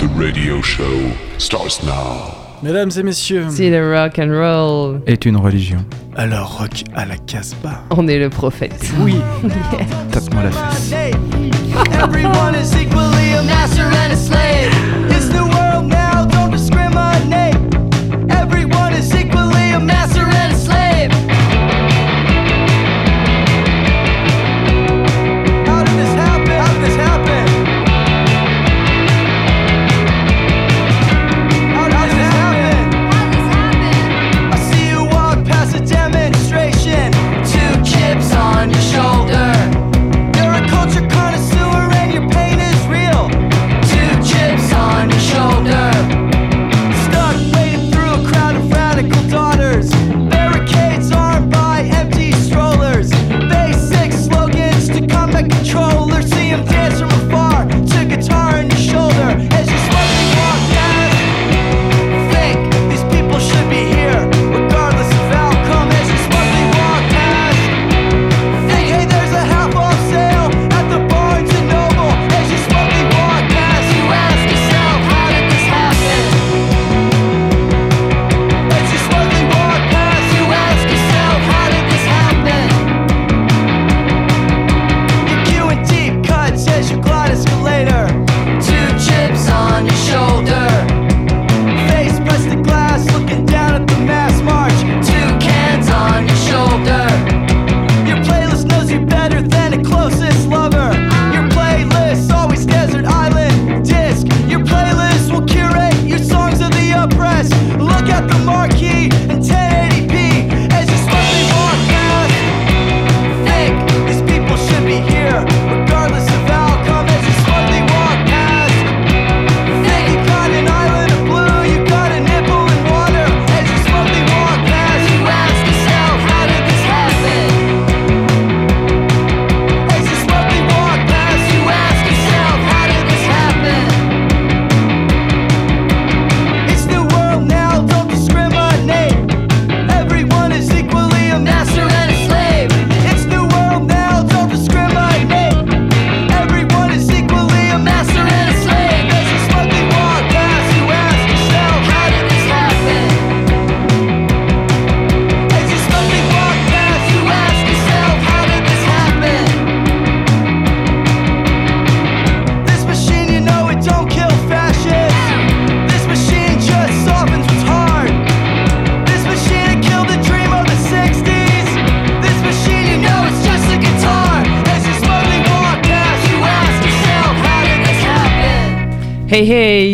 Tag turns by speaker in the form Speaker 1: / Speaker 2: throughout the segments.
Speaker 1: The radio show starts now.
Speaker 2: Mesdames et messieurs,
Speaker 3: Si le rock and roll,
Speaker 4: Est une religion.
Speaker 2: alors rock à la Casbah.
Speaker 3: on est le prophète.
Speaker 2: Oui,
Speaker 4: Tape-moi la fesse.
Speaker 5: Everyone is equally a master and a slave.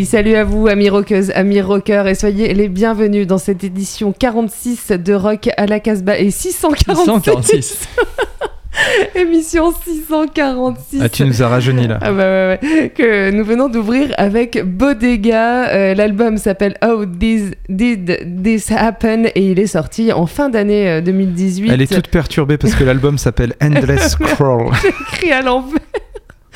Speaker 3: Salut à vous amis rockeuses, amis rockers et soyez les bienvenus dans cette édition 46 de Rock à la Casbah et 646.
Speaker 4: 146.
Speaker 3: Émission 646.
Speaker 4: Ah, tu nous as rajeuni là.
Speaker 3: Ah bah ouais, ouais. Que nous venons d'ouvrir avec Bodega. Euh, L'album s'appelle How This Did This Happen et il est sorti en fin d'année euh, 2018.
Speaker 4: Elle est toute perturbée parce que l'album s'appelle Endless Scroll.
Speaker 3: écrit à l'envers.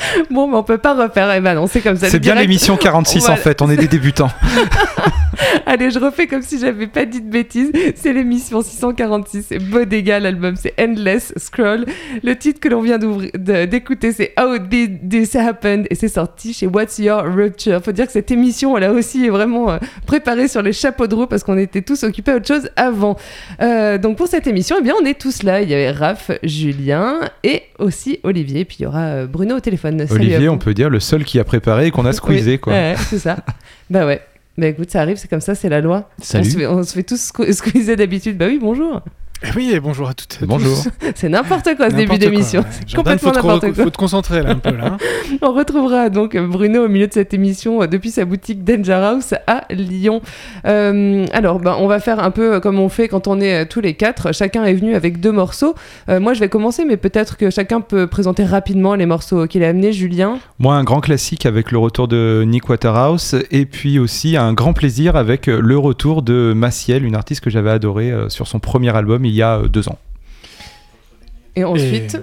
Speaker 3: Bon, mais on peut pas refaire. Eh ben non, c'est comme ça.
Speaker 4: C'est bien l'émission 46 en fait, on est des débutants.
Speaker 3: Allez, je refais comme si j'avais pas dit de bêtises. C'est l'émission 646. C'est Bodega, l'album c'est Endless Scroll. Le titre que l'on vient d'écouter c'est How Did This Happen? Et c'est sorti chez What's Your Rupture. Faut dire que cette émission, elle a aussi vraiment euh, préparé sur les chapeaux de roue parce qu'on était tous occupés à autre chose avant. Euh, donc pour cette émission, eh bien, on est tous là. Il y avait Raph, Julien et aussi Olivier. Puis il y aura euh, Bruno au téléphone.
Speaker 4: Olivier, on peut dire le seul qui a préparé et qu'on a squeezé
Speaker 3: Oui,
Speaker 4: quoi.
Speaker 3: ouais, c'est ça. bah ouais. Bah écoute, ça arrive, c'est comme ça, c'est la loi.
Speaker 4: Salut.
Speaker 3: On se fait, on se fait tous sque- squeezer d'habitude. Bah oui, bonjour.
Speaker 2: Eh oui, et bonjour à toutes et à
Speaker 4: Bonjour.
Speaker 2: tous.
Speaker 3: C'est n'importe quoi ce début d'émission.
Speaker 2: ouais.
Speaker 3: C'est
Speaker 2: Jordan,
Speaker 3: complètement
Speaker 2: faut te
Speaker 3: n'importe quoi.
Speaker 2: Faut te concentrer là un peu là. hein.
Speaker 3: On retrouvera donc Bruno au milieu de cette émission euh, depuis sa boutique Danger House à Lyon. Euh, alors, ben, on va faire un peu comme on fait quand on est euh, tous les quatre. Chacun est venu avec deux morceaux. Euh, moi, je vais commencer, mais peut-être que chacun peut présenter rapidement les morceaux qu'il a amenés. Julien.
Speaker 4: Moi, un grand classique avec le retour de Nick Waterhouse et puis aussi un grand plaisir avec le retour de Maciel, une artiste que j'avais adorée euh, sur son premier album il y a euh, deux ans.
Speaker 3: Et ensuite,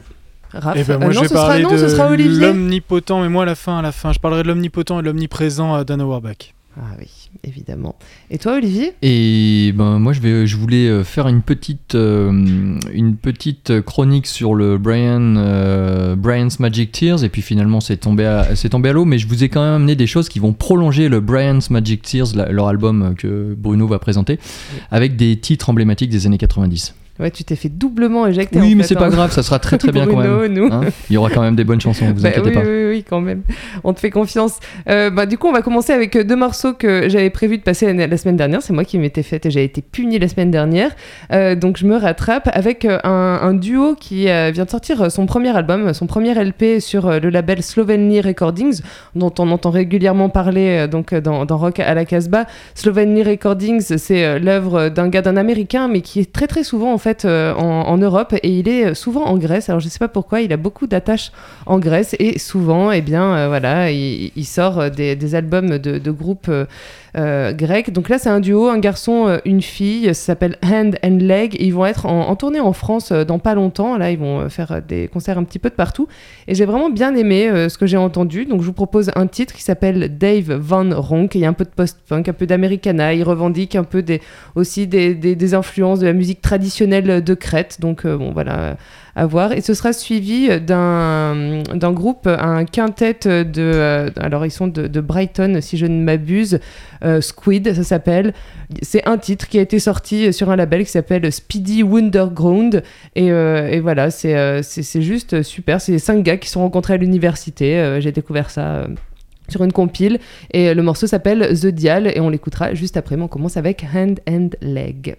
Speaker 3: Raph.
Speaker 2: Eh ben moi
Speaker 3: Euh,
Speaker 2: je
Speaker 3: non, ce sera,
Speaker 2: parler
Speaker 3: non, ce sera
Speaker 2: de
Speaker 3: Olivier.
Speaker 2: l'omnipotent, mais moi à la fin, à la fin, je parlerai de l'omnipotent et de l'omniprésent à Dan Auerbach.
Speaker 3: Ah oui, évidemment. Et toi, Olivier?
Speaker 6: Et ben moi je vais, je voulais euh, faire une petite, euh, une petite chronique sur le Brian, euh, Brian's Magic Tears et puis finalement c'est tombé, à, c'est tombé à l'eau. Mais je vous ai quand même amené des choses qui vont prolonger le Brian's Magic Tears, la- leur album que Bruno va présenter, avec des titres emblématiques des années 90.
Speaker 3: Ouais, tu t'es fait doublement éjecter.
Speaker 6: oui, mais c'est pas
Speaker 3: hein.
Speaker 6: grave, ça sera très très bien quand même.
Speaker 3: nous.
Speaker 6: Hein Il y aura quand même des bonnes chansons, vous
Speaker 3: Bah
Speaker 6: inquiétez
Speaker 3: oui,
Speaker 6: pas.
Speaker 3: oui, oui, quand même. On te fait confiance. Euh, bah, du coup, on va commencer avec euh, deux morceaux que j'avais prévu de passer la, la semaine dernière. C'est moi qui m'étais faite et j'ai été punie la semaine dernière. Euh, donc, je me rattrape avec un, un duo qui euh, vient de sortir son premier album, son premier LP sur le label Slovenly Recordings, dont on entend régulièrement parler donc, dans, dans Rock à la Casbah. Slovenly Recordings, c'est l'œuvre d'un gars, d'un américain, mais qui est très très souvent en fait euh, en, Europe et il est euh, souvent en Grèce. Alors je sais pas pourquoi, il a beaucoup d'attaches en Grèce et souvent, eh bien, euh, voilà, il, sort des, albums de groupes euh, grecs. Donc là, c'est un duo, un garçon, euh, une fille. Ça s'appelle Hand and Leg. Ils vont être en, tournée en France euh, dans pas longtemps. Là, ils vont faire des concerts un petit peu de partout. Et j'ai vraiment bien aimé ce que j'ai entendu. Donc je vous propose un titre qui s'appelle Dave Van Ronk. Il y a un peu de post-punk, un peu d'Americana. Il revendique un peu aussi des, des- influences de la musique traditionnelle de Crète. Donc bon, voilà Et ce sera suivi d'un groupe, un quintet de. euh, alors, ils sont de, Brighton, si je ne m'abuse. euh, Squid, ça s'appelle. C'est un titre qui a été sorti sur un label qui s'appelle Speedy Wonderground. Et, euh, voilà, c'est juste super. C'est cinq gars qui se sont rencontrés à l'université. J'ai découvert ça. sur une compile et le morceau s'appelle The Dial et on l'écoutera juste après mais on commence avec Hand and Leg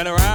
Speaker 3: and around.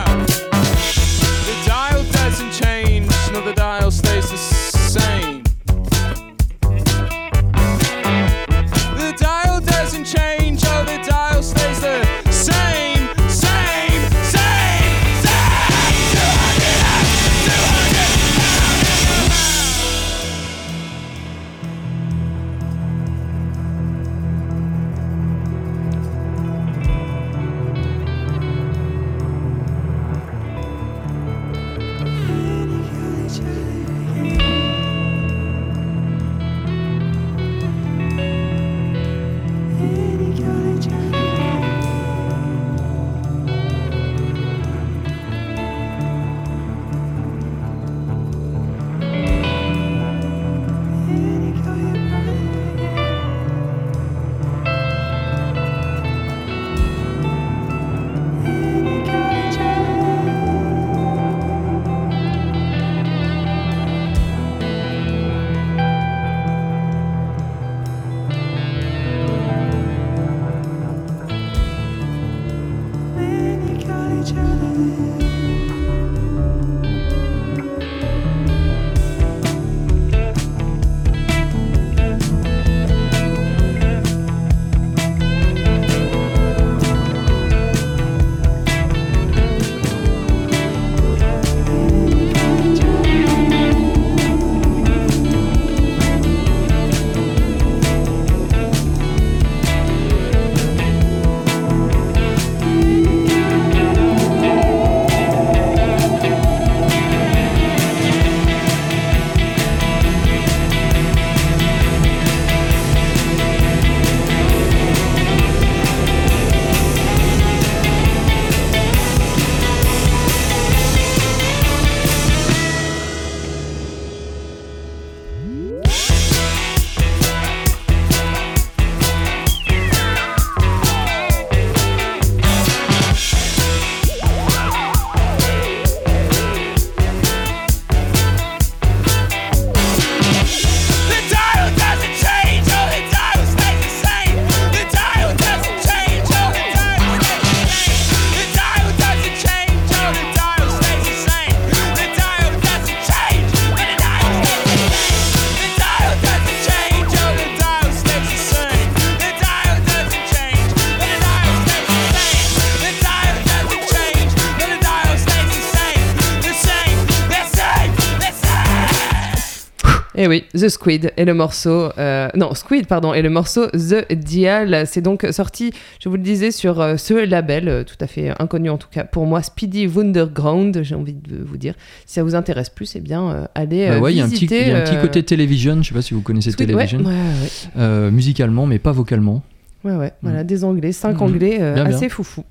Speaker 3: The Squid et le morceau. euh, non, Squid, pardon, et le morceau The Dial. C'est donc sorti, je vous le disais, sur euh, ce label, euh, tout à fait inconnu en tout cas pour moi, Speedy Wonderground, j'ai envie de vous dire. Si ça vous intéresse plus, eh bien, allez
Speaker 6: Bah ouais, il y a un petit,
Speaker 3: visiter.
Speaker 6: il y a un petit côté télévision, je sais pas si vous connaissez
Speaker 3: Squid,
Speaker 6: télévision,
Speaker 3: ouais, ouais,
Speaker 6: musicalement, mais pas vocalement.
Speaker 3: ouais, ouais, voilà, des anglais, cinq
Speaker 6: Mhm.
Speaker 3: anglais
Speaker 6: Bien, bien.
Speaker 3: assez foufou.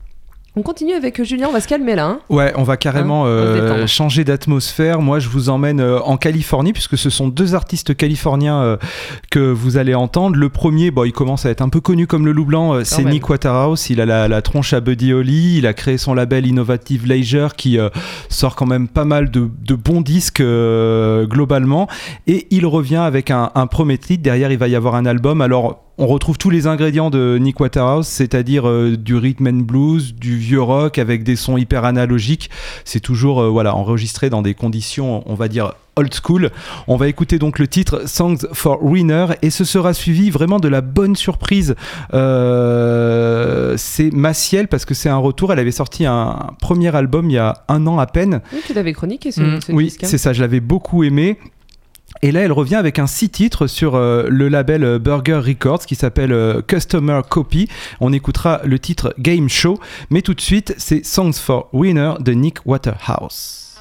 Speaker 3: On continue avec euh, Julien, on va se calmer là. hein.
Speaker 4: Ouais, on va carrément
Speaker 3: Hein,
Speaker 4: euh, changer d'atmosphère. Moi, je vous emmène euh, en Californie puisque ce sont deux artistes californiens euh, que vous allez entendre. Le premier, bon, il commence à être un peu connu comme le loup blanc, c'est. Nick Waterhouse. Il a la, la tronche à Buddy Holly. Il a créé son label Innovative Leisure qui sort quand même pas mal de, de bons disques globalement. Et il revient avec un, un premier titre. Derrière, il va y avoir un album. Alors, on retrouve tous les ingrédients de Nick Waterhouse, c'est-à-dire euh, du rhythm and blues, du vieux rock avec des sons hyper analogiques. C'est toujours euh, voilà enregistré dans des conditions, on va dire old school. On va écouter donc le titre Songs for Winner et ce sera suivi vraiment de la bonne surprise. Euh, c'est Maciel parce que c'est un retour. Elle avait sorti un premier album il y a un an à peine.
Speaker 3: Oui, tu l'avais chroniqué ce,
Speaker 6: Mm,
Speaker 3: ce
Speaker 4: Oui,
Speaker 3: hein.
Speaker 4: c'est ça, je l'avais beaucoup aimé. Et là, elle revient avec un six titres sur euh, le label euh, Burger Records qui s'appelle euh, Customer Copy. On écoutera le titre Game Show, mais tout de suite, c'est Songs for Winner de Nick Waterhouse.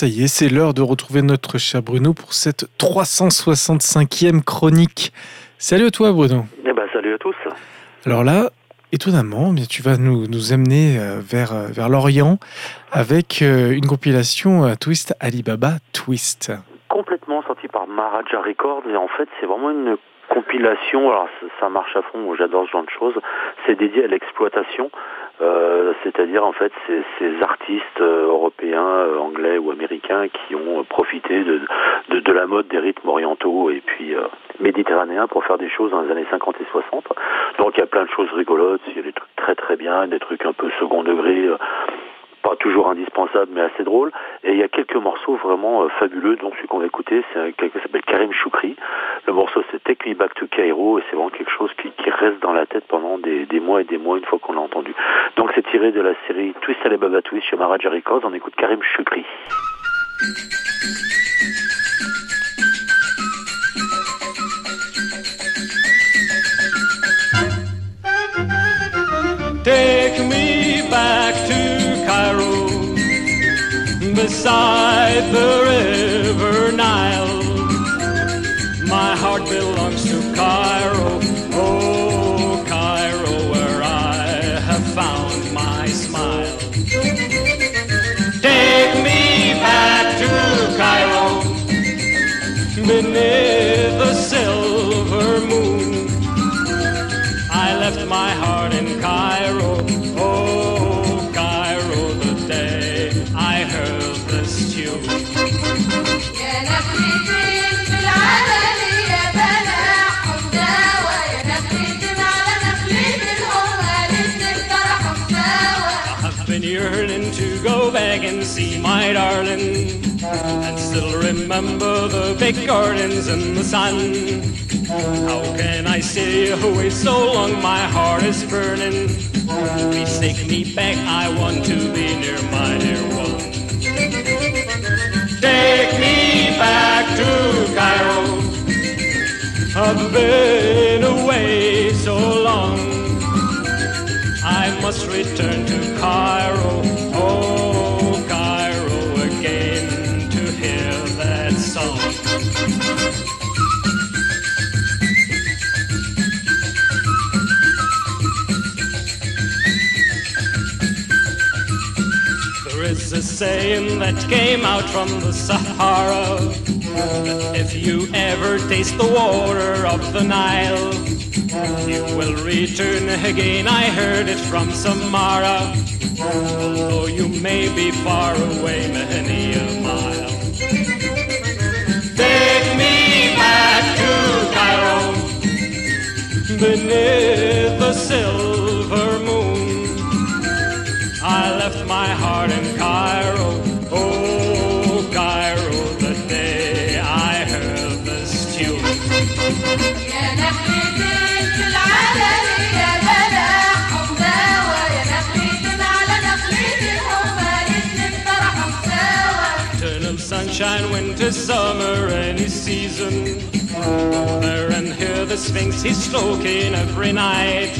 Speaker 2: Ça y est, c'est l'heure de retrouver notre cher Bruno pour cette 365e chronique. Salut à toi, Bruno.
Speaker 7: Eh ben, salut à tous.
Speaker 2: Alors là, étonnamment, eh bien, tu vas nous, nous amener euh, vers, euh, vers l'Orient avec euh, une compilation Twist Alibaba Twist.
Speaker 7: Complètement sorti par Maharaja Records et en fait c'est vraiment une compilation, alors ça, ça marche à fond, moi, j'adore ce genre de choses, c'est dédié à l'exploitation, euh, c'est-à-dire en fait ces, artistes euh, européens, euh, anglais ou américains qui ont profité de, la mode des rythmes orientaux et puis méditerranéens pour faire des choses dans les années 50 et 60. Donc il y a plein de choses rigolotes, il y a des trucs très très bien, des trucs un peu second degré, pas toujours indispensable mais assez drôle. Et il y a quelques morceaux vraiment euh, fabuleux dont celui qu'on va écouter c'est un- quelqu'un qui s'appelle Karim Choukri. Le morceau c'est Take Me Back to Cairo et c'est vraiment quelque chose qui, reste dans la tête pendant des, mois et des mois une fois qu'on l'a entendu. Donc c'est tiré de la série Twist Alibaba Twist chez Maharaja Records. On écoute Karim Choukri
Speaker 8: beside the river Nile. My heart belongs to Cairo, oh Cairo, where I have found my smile. Take me back to Cairo, beneath darling, and still remember the big gardens in the sun. How can I stay away so long? My heart is burning. Please take me back. I want to be near my dear one. Take me back to Cairo. I've saying that came out from the Sahara that if you ever taste the water of the Nile, you will return again. I heard it from Samara, although you may be far away many a mile. Take me back to Cairo, beneath the silver. I left my heart in Cairo, oh Cairo, the day I heard this tune.
Speaker 9: يا نخلتين في العلن يا بلا حمداوة يا نخلتين على نخلة الهوى للذكر حمداوة
Speaker 8: Eternal sunshine. sunshine, winter, summer, any season. There and here the Sphinx he's stroking every night.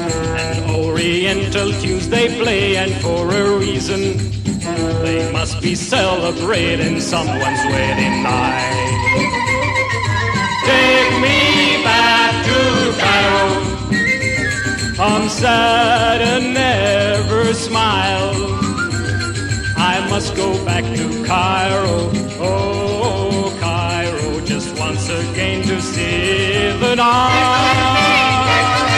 Speaker 8: and Oriental tunes they play, and for a reason. They must be celebrating someone's wedding night. Take me back to Cairo. I'm sad and never smile. I must go back to Cairo. Oh, Cairo, just once again to see the night.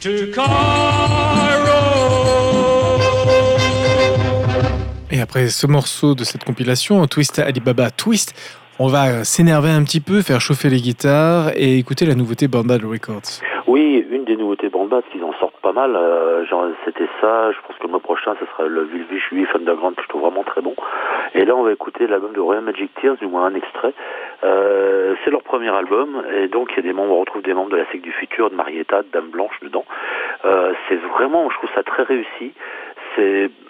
Speaker 8: To Cairo.
Speaker 2: Et après ce morceau de cette compilation, Twist Alibaba Twist, on va s'énerver un petit peu, faire chauffer les guitares et écouter la nouveauté Bandad Records.
Speaker 7: Oui, une des nouveautés Bandad, qu'ils en sortent mal. euh, c'était ça. Je pense que le mois prochain, ce sera le Vulvish 8 Underground, que je trouve vraiment très bon. Et là, on va écouter l'album de Royal Magic Tears, du moins un extrait. Euh, c'est leur premier album, et donc il y a des membres, on retrouve des membres de la Secte du Futur, de Marietta, de Dame Blanche dedans. Euh, c'est vraiment, je trouve ça très réussi.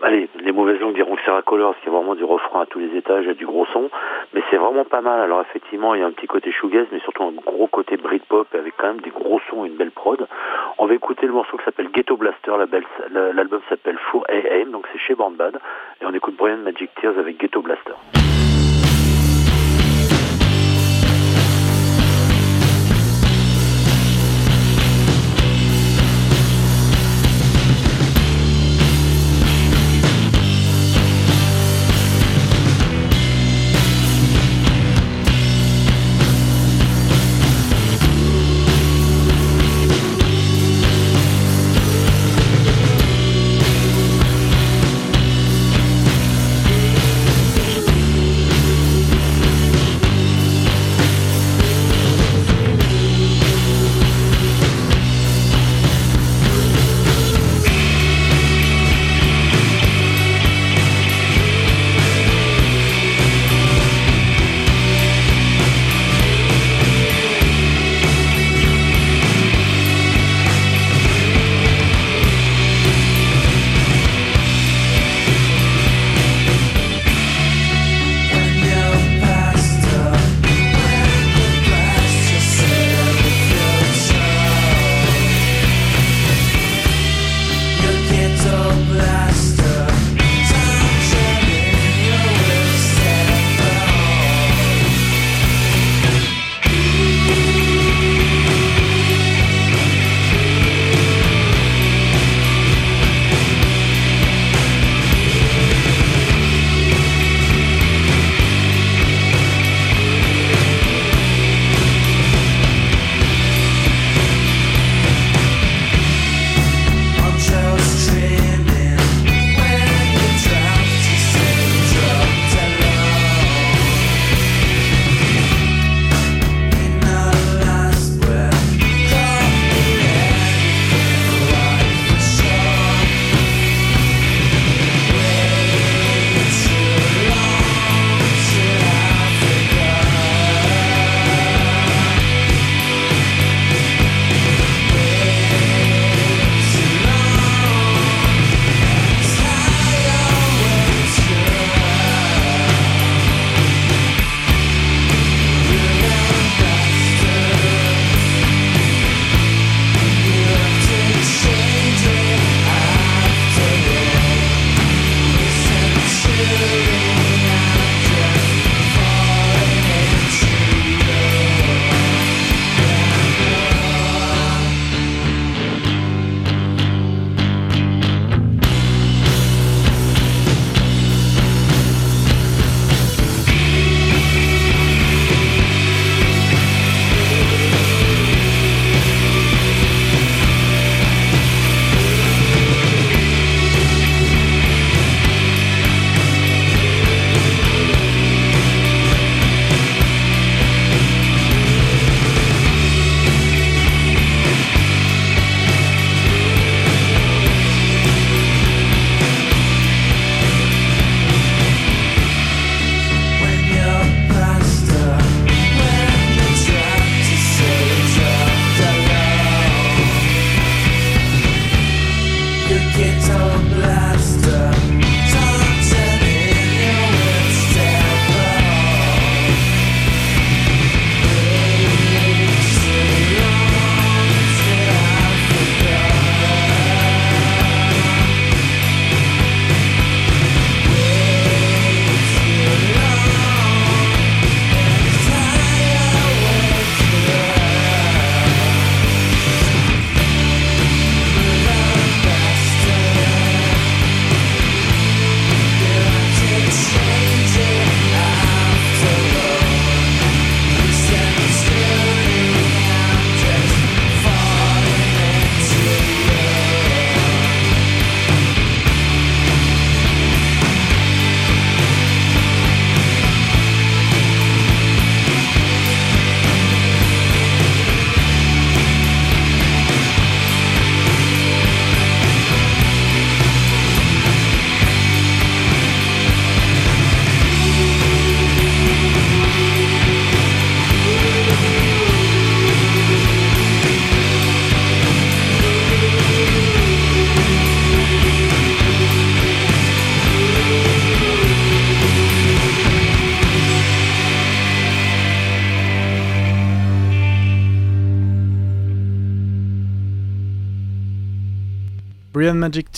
Speaker 7: Allez, les mauvaises langues diront que c'est racoleur, parce qu'il y a vraiment du refrain à tous les étages, il y a du gros son, mais c'est vraiment pas mal. Alors effectivement, il y a un petit côté shoegaze, mais surtout un gros côté Britpop, avec quand même des gros sons et une belle prod. On va écouter le morceau qui s'appelle Ghetto Blaster, l'album s'appelle Four AM, donc c'est chez Bandbad, et on écoute Brian Magic Tears avec Ghetto Blaster.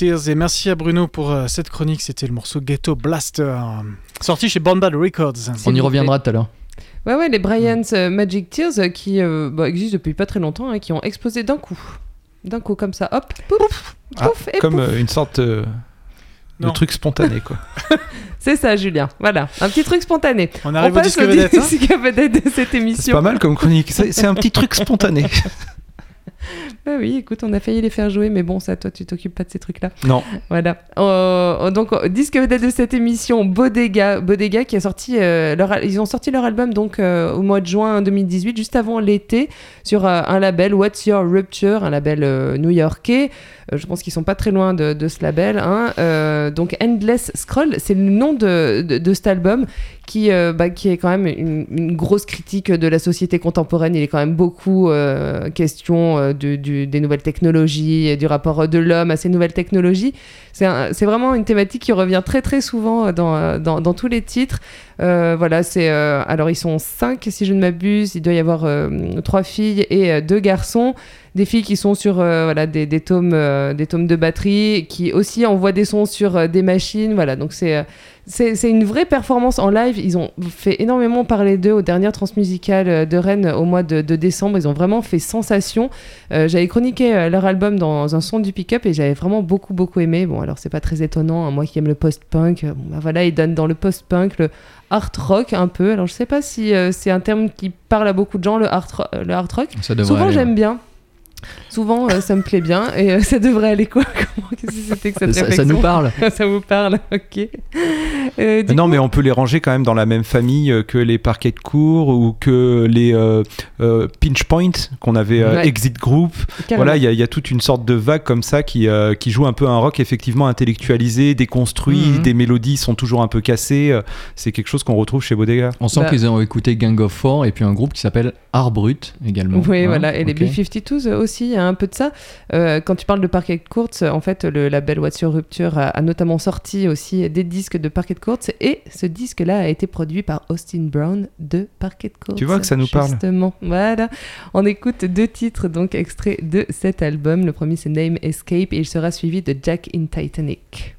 Speaker 2: Tears et merci à Bruno pour euh, cette chronique. C'était le morceau Ghetto Blaster, sorti chez Born Bad Records.
Speaker 6: On y reviendra tout à l'heure.
Speaker 3: Ouais, ouais, les Brian's euh, Magic Tears euh, qui euh, bah, existent depuis pas très longtemps, hein, qui ont explosé d'un coup. D'un coup, comme ça, hop, pouf,
Speaker 4: Ah,
Speaker 3: pouf, et
Speaker 4: comme
Speaker 3: pouf.
Speaker 4: euh, une sorte euh, de
Speaker 2: Non.
Speaker 4: truc spontané, quoi.
Speaker 3: C'est ça, Julien. Voilà, un petit truc spontané.
Speaker 2: On arrive
Speaker 3: On
Speaker 2: au
Speaker 3: passe
Speaker 2: disque vedette. hein.
Speaker 3: disque vedette de cette
Speaker 4: C'est
Speaker 3: émission.
Speaker 4: pas mal comme chronique. C'est c'est un petit truc spontané.
Speaker 3: Bah oui, écoute, on a failli les faire jouer, mais bon, ça, toi, tu t'occupes pas de ces trucs-là.
Speaker 4: Non.
Speaker 3: Voilà. Euh, donc, euh, disque vedette de cette émission, Bodega, Bodega qui a sorti euh, leur, ils ont sorti leur album donc euh, au mois de juin 2018, juste avant l'été, sur euh, un label What's Your Rupture, un label euh, new-yorkais. Euh, je pense qu'ils sont pas très loin de, de ce label. hein. Euh, donc, Endless Scroll, c'est le nom de, de, de cet album qui, euh, bah, qui est quand même une, une grosse critique de la société contemporaine. Il est quand même beaucoup euh, question euh, des nouvelles technologies, du rapport de l'homme à ces nouvelles technologies. C'est vraiment une thématique qui revient très très souvent dans, euh, dans, dans tous les titres. Euh, voilà, c'est euh, alors ils sont cinq si je ne m'abuse. Il doit y avoir euh, trois filles et euh, deux garçons. Des filles qui sont sur euh, voilà des, des tomes euh, des tomes de batterie, qui aussi envoient des sons sur euh, des machines. Voilà, donc c'est c'est c'est une vraie performance en live. Ils ont fait énormément parler d'eux aux dernières transmusicales de Rennes au mois de, de décembre. Ils ont vraiment fait sensation. Euh, j'avais chroniqué leur album dans un son du pick-up et j'avais vraiment beaucoup beaucoup aimé. Bon, alors c'est pas très étonnant, hein, moi qui aime le post-punk. Bon, bah voilà, ils donnent dans le post-punk le art rock un peu. Alors je sais pas si euh, c'est un terme qui parle à beaucoup de gens, le art, le art rock.
Speaker 6: Ça
Speaker 3: Souvent j'aime bien. Souvent euh, ça me plaît bien et euh, ça devrait aller quoi? Comment Qu'est-ce que c'était que cette
Speaker 6: Ça, nous parle.
Speaker 3: ça vous parle, ok. Euh,
Speaker 4: non,
Speaker 3: coup-
Speaker 4: mais on peut les ranger quand même dans la même famille que les parquets de cours ou que les euh, euh, Pinch Point qu'on avait euh,
Speaker 3: Ouais.
Speaker 4: Exit Group.
Speaker 3: Carrément.
Speaker 4: Voilà, il y, a- il y a toute une sorte de vague comme ça qui, euh, qui joue un peu un rock effectivement intellectualisé, déconstruit,
Speaker 6: Mhm.
Speaker 4: des mélodies sont toujours un peu cassées. C'est quelque chose qu'on retrouve chez Bodega.
Speaker 6: On sent
Speaker 3: Bah.
Speaker 6: qu'ils ont écouté Gang of Four et puis un groupe qui s'appelle Art Brut également.
Speaker 3: Oui,
Speaker 6: Hein,
Speaker 3: voilà. Et les
Speaker 6: ok.
Speaker 3: B-52s aussi, il y a un peu de ça. Euh, quand tu parles de Parquet Courts, en fait, le label What's Your Rupture a, a notamment sorti aussi des disques de Parquet Courts. Et ce disque-là a été produit par Austin Brown de Parquet Courts.
Speaker 4: Tu vois que ça nous parle.
Speaker 3: Justement. Voilà. On écoute deux titres, donc extraits de cet album. Le premier, c'est Name Escape et il sera suivi de Jack in Titanic.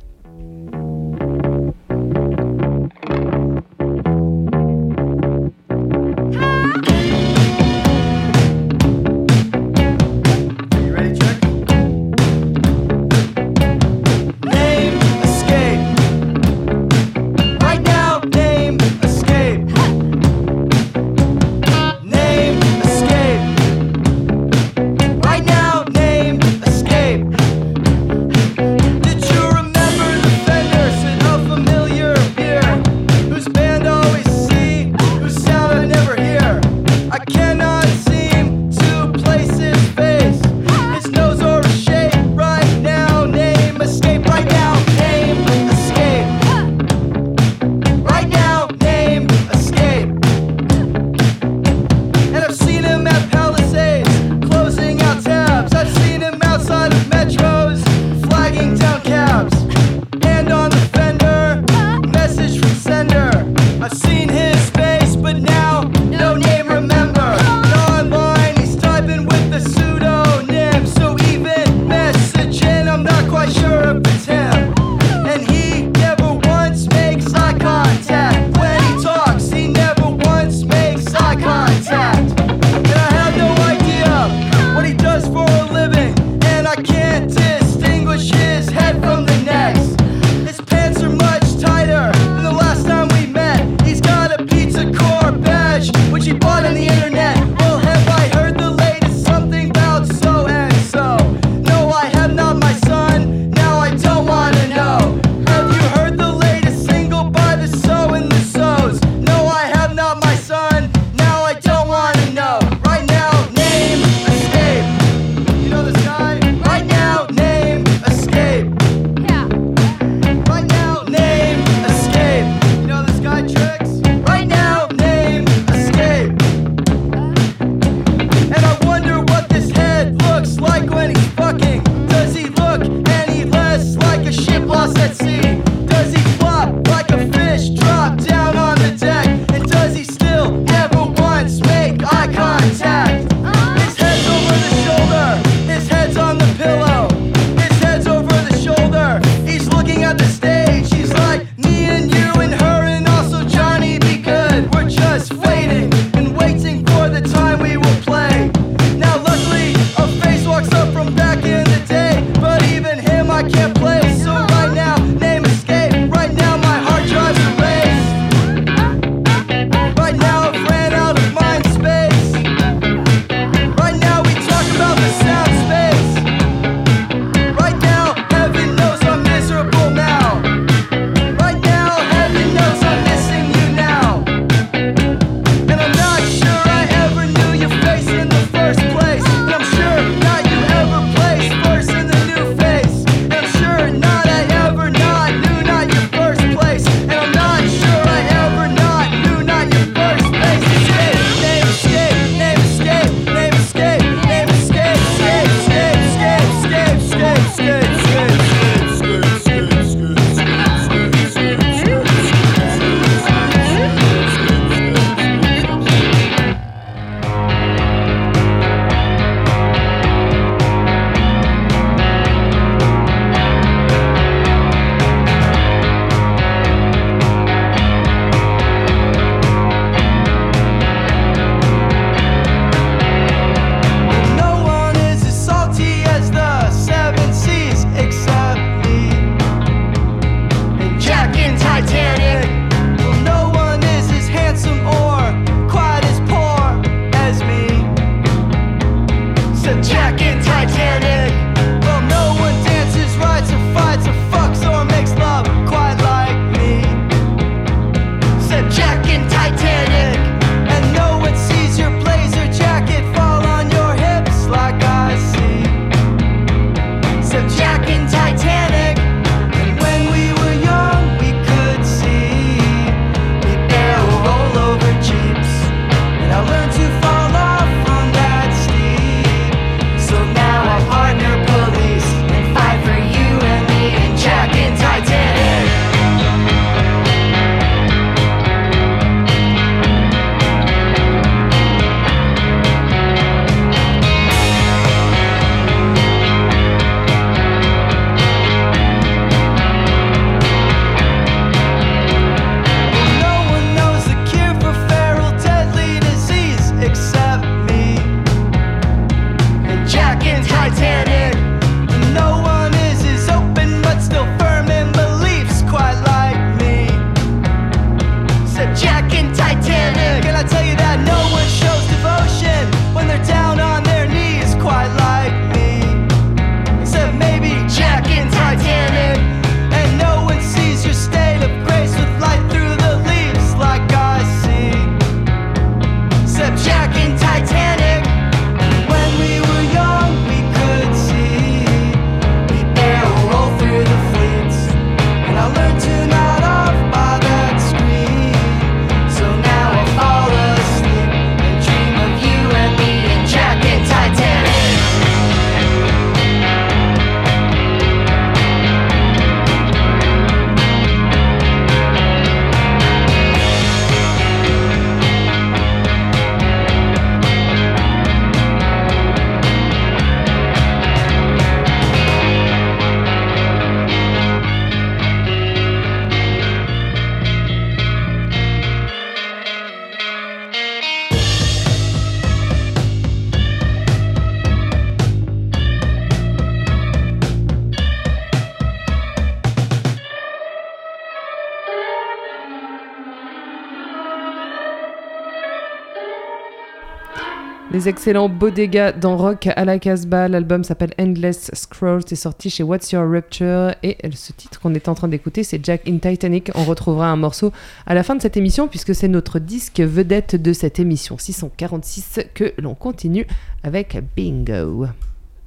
Speaker 3: Les excellents Bodega dans Rock à la Casbah. L'album s'appelle Endless Scrolls. C'est sorti chez What's Your Rupture. Et ce titre qu'on est en train d'écouter, c'est Jack in Titanic. On retrouvera un morceau à la fin de cette émission, puisque c'est notre disque vedette de cette émission 646 que l'on continue avec Bingo.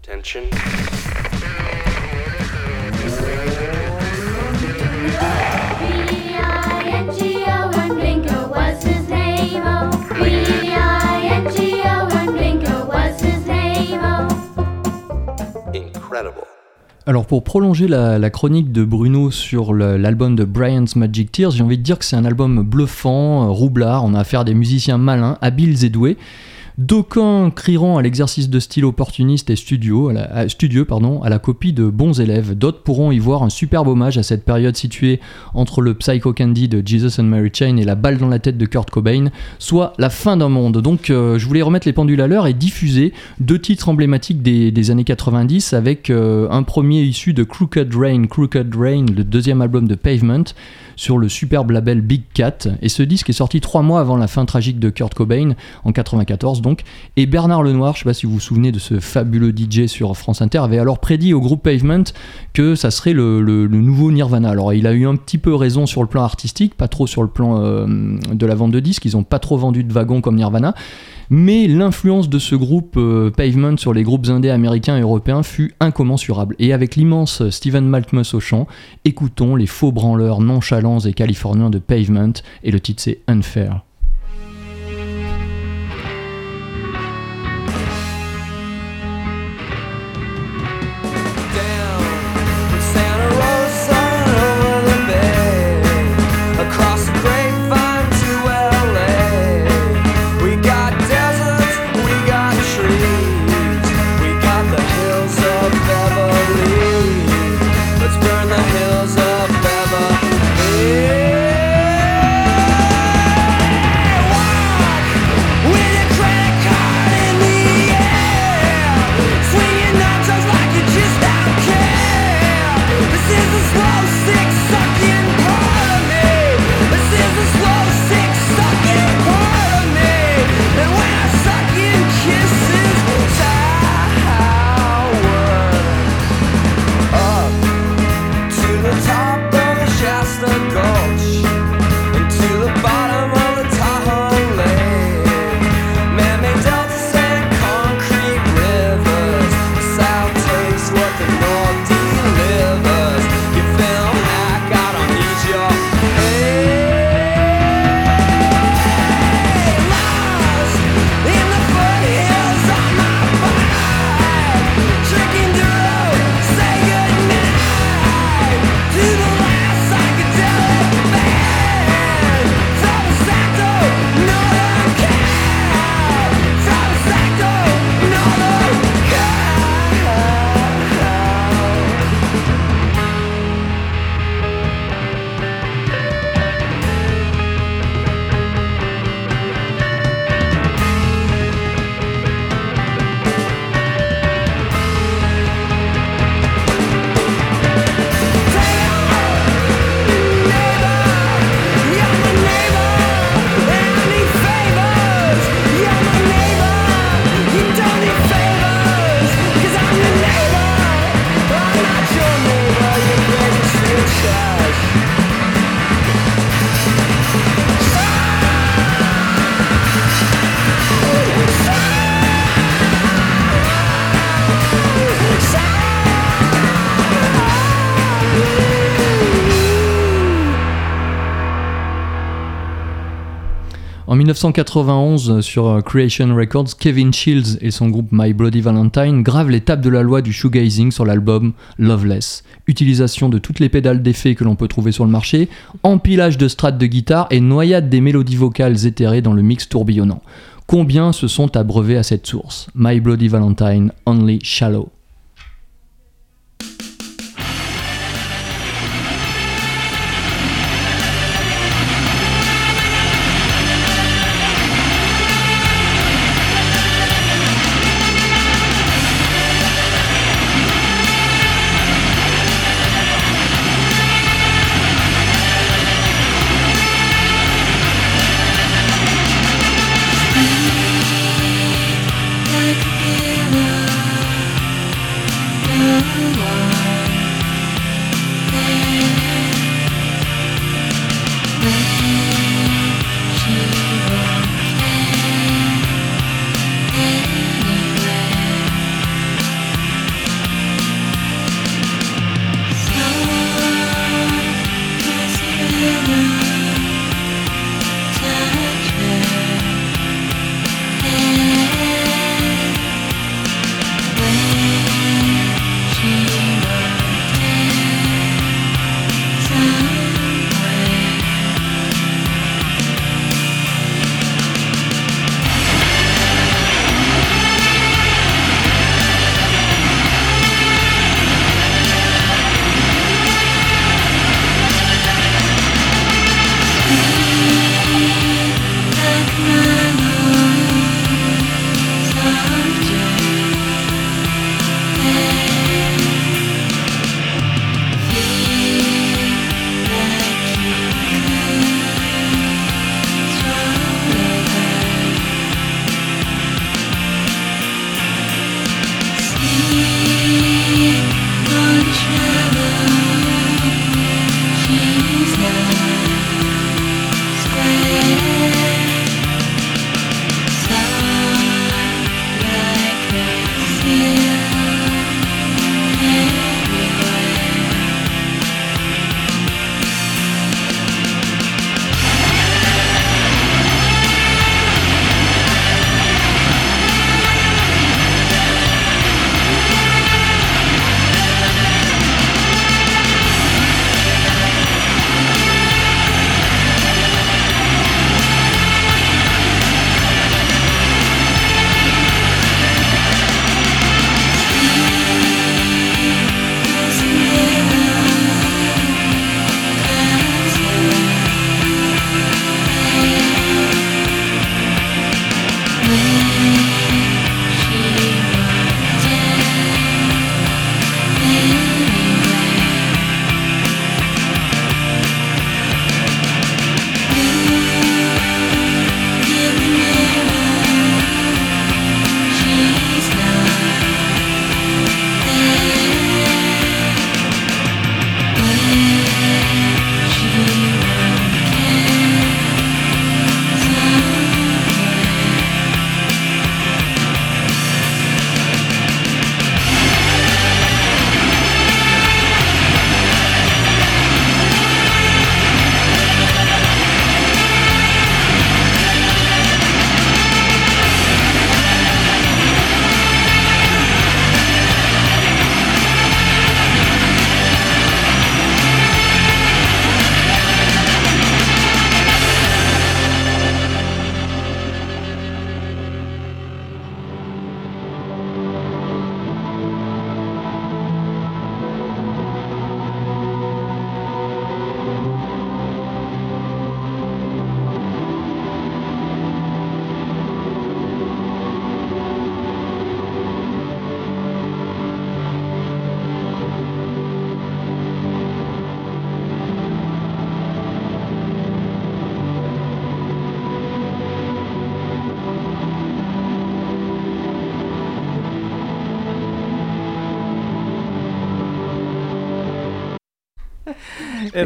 Speaker 10: Attention.
Speaker 6: Alors pour prolonger la, chronique de Bruno sur l'album de Brian's Magic Tears, j'ai envie de dire que c'est un album bluffant, euh, roublard, on a affaire à des musiciens malins, habiles et doués. D'aucuns crieront à l'exercice de style opportuniste et studio, à la- à- studieux pardon, à la copie de bons élèves. D'autres pourront y voir un superbe hommage à cette période située entre le Psycho Candy de Jesus and Mary Chain et la balle dans la tête de Kurt Cobain, soit la fin d'un monde. Donc euh, je voulais remettre les pendules à l'heure et diffuser deux titres emblématiques des, des années 90 avec euh, un premier issu de Crooked Rain, Crooked Rain, le deuxième album de Pavement, sur le superbe label Big Cat. Et ce disque est sorti trois mois avant la fin tragique de Kurt Cobain, en 94 donc. Et Bernard Lenoir, je sais pas si vous vous souvenez de ce fabuleux DJ sur France Inter, avait alors prédit au groupe Pavement que ça serait le, nouveau Nirvana. Alors il a eu un petit peu raison sur le plan artistique, pas trop sur le plan euh, de la vente de disques, ils ont pas trop vendu de wagons comme Nirvana. Mais l'influence de ce groupe euh, Pavement sur les groupes indés américains et européens fut incommensurable. Et avec l'immense Steven Malkmus au chant, écoutons les faux branleurs nonchalants et californiens de Pavement, et le titre c'est Unfair.
Speaker 11: 1991, euh, sur euh, Creation Records, Kevin Shields et son groupe My Bloody Valentine gravent l'étape de la loi du shoegazing sur l'album Loveless. Utilisation de toutes les pédales d'effet que l'on peut trouver sur le marché, empilage de strates de guitare et noyade des mélodies vocales éthérées dans le mix tourbillonnant. Combien se sont abreuvés à cette source? My Bloody Valentine, Only Shallow.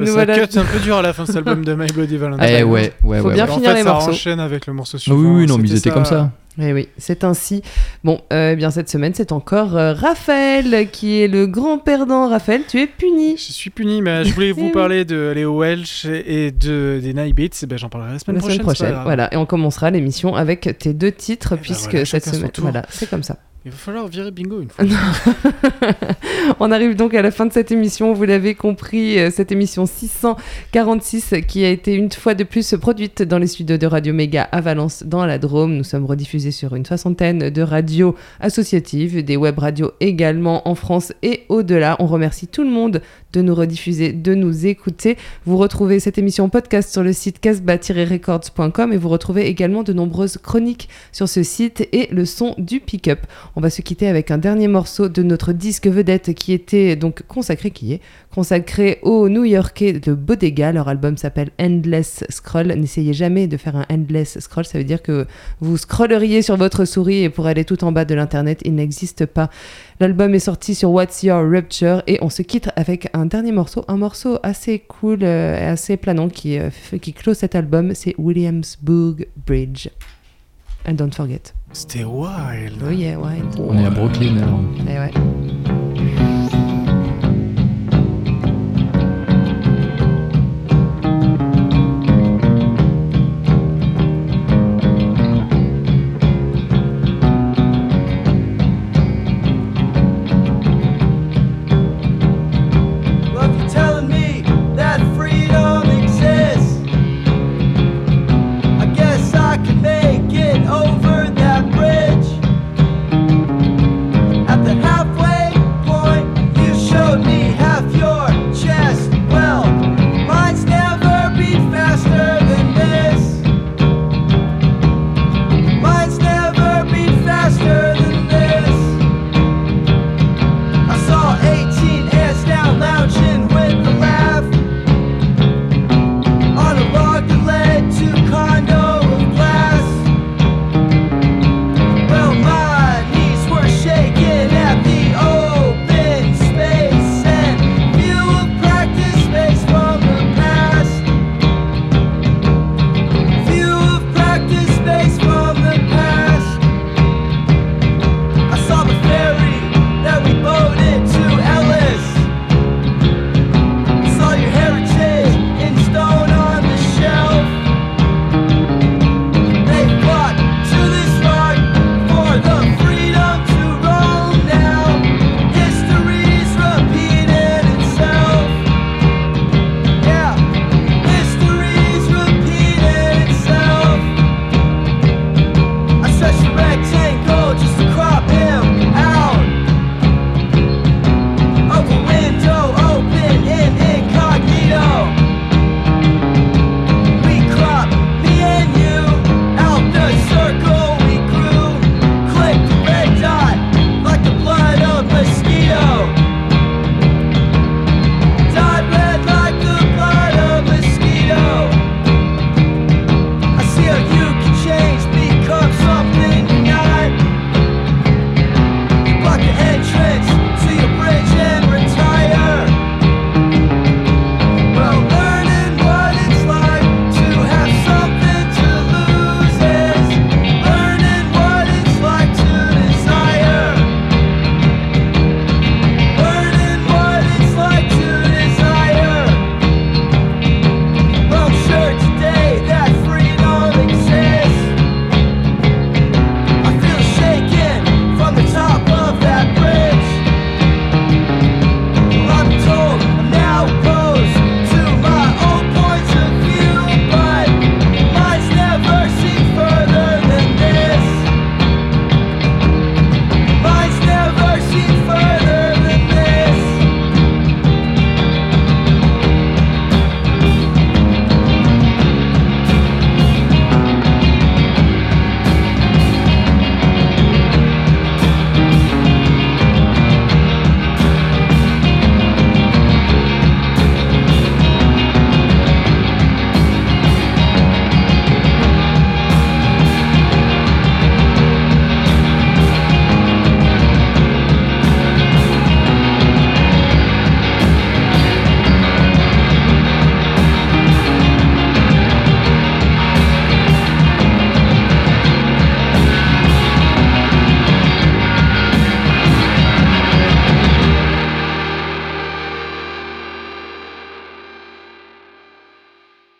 Speaker 3: Nous
Speaker 2: ça
Speaker 3: voilà-
Speaker 2: cut un peu dur à la fin de cet album de My Bloody Valentine.
Speaker 11: Eh ouais, ouais,
Speaker 3: Faut
Speaker 11: ouais.
Speaker 3: bien
Speaker 11: ouais.
Speaker 2: En
Speaker 3: finir
Speaker 2: fait,
Speaker 3: les
Speaker 2: ça
Speaker 3: morceaux.
Speaker 2: enchaîne avec le morceau
Speaker 11: Oui,
Speaker 2: suivant.
Speaker 11: oui, non, mais ils étaient comme ça.
Speaker 3: Eh oui, c'est ainsi. Bon, euh, eh bien cette semaine, c'est encore euh, Raphaël qui est le grand perdant. Raphaël, tu es puni.
Speaker 2: Je suis puni, mais je voulais
Speaker 3: Eh
Speaker 2: vous
Speaker 3: oui.
Speaker 2: parler de Léo Welch et de, des Night Beats. Eh ben, J'en parlerai la semaine
Speaker 3: La
Speaker 2: prochaine.
Speaker 3: semaine prochaine, voilà. Et on commencera l'émission avec tes deux titres,
Speaker 2: ben
Speaker 3: puisque
Speaker 2: voilà,
Speaker 3: cette semaine, voilà, c'est comme ça.
Speaker 2: Il va falloir virer bingo une fois.
Speaker 3: On arrive donc à la fin de cette émission. Vous l'avez compris, euh, cette émission 646 qui a été une fois de plus produite dans les studios de Radio Méga à Valence, dans la Drôme. Nous sommes rediffusés sur une soixantaine de radios associatives, des web radios également en France et au-delà. On remercie tout le monde de nous rediffuser, de nous écouter. Vous retrouvez cette émission podcast sur le site casbah-records.com et vous retrouvez également de nombreuses chroniques sur ce site et le son du pick-up. On va se quitter avec un dernier morceau de notre disque vedette qui était donc consacré, qui est consacré aux New-Yorkais de Bodega. Leur album s'appelle Endless Scroll. N'essayez jamais de faire un Endless Scroll, ça veut dire que vous scrolleriez sur votre souris et pour aller tout en bas de l'internet, il n'existe pas. L'album est sorti sur What's Your Rupture et on se quitte avec un dernier morceau, un morceau assez cool euh, et assez planant qui, euh, qui clôt cet album, c'est Williamsburg Bridge. And don't forget.
Speaker 2: C'était wild.
Speaker 3: Oh yeah, wild.
Speaker 6: On est à Brooklyn alors.
Speaker 3: Eh ouais. over.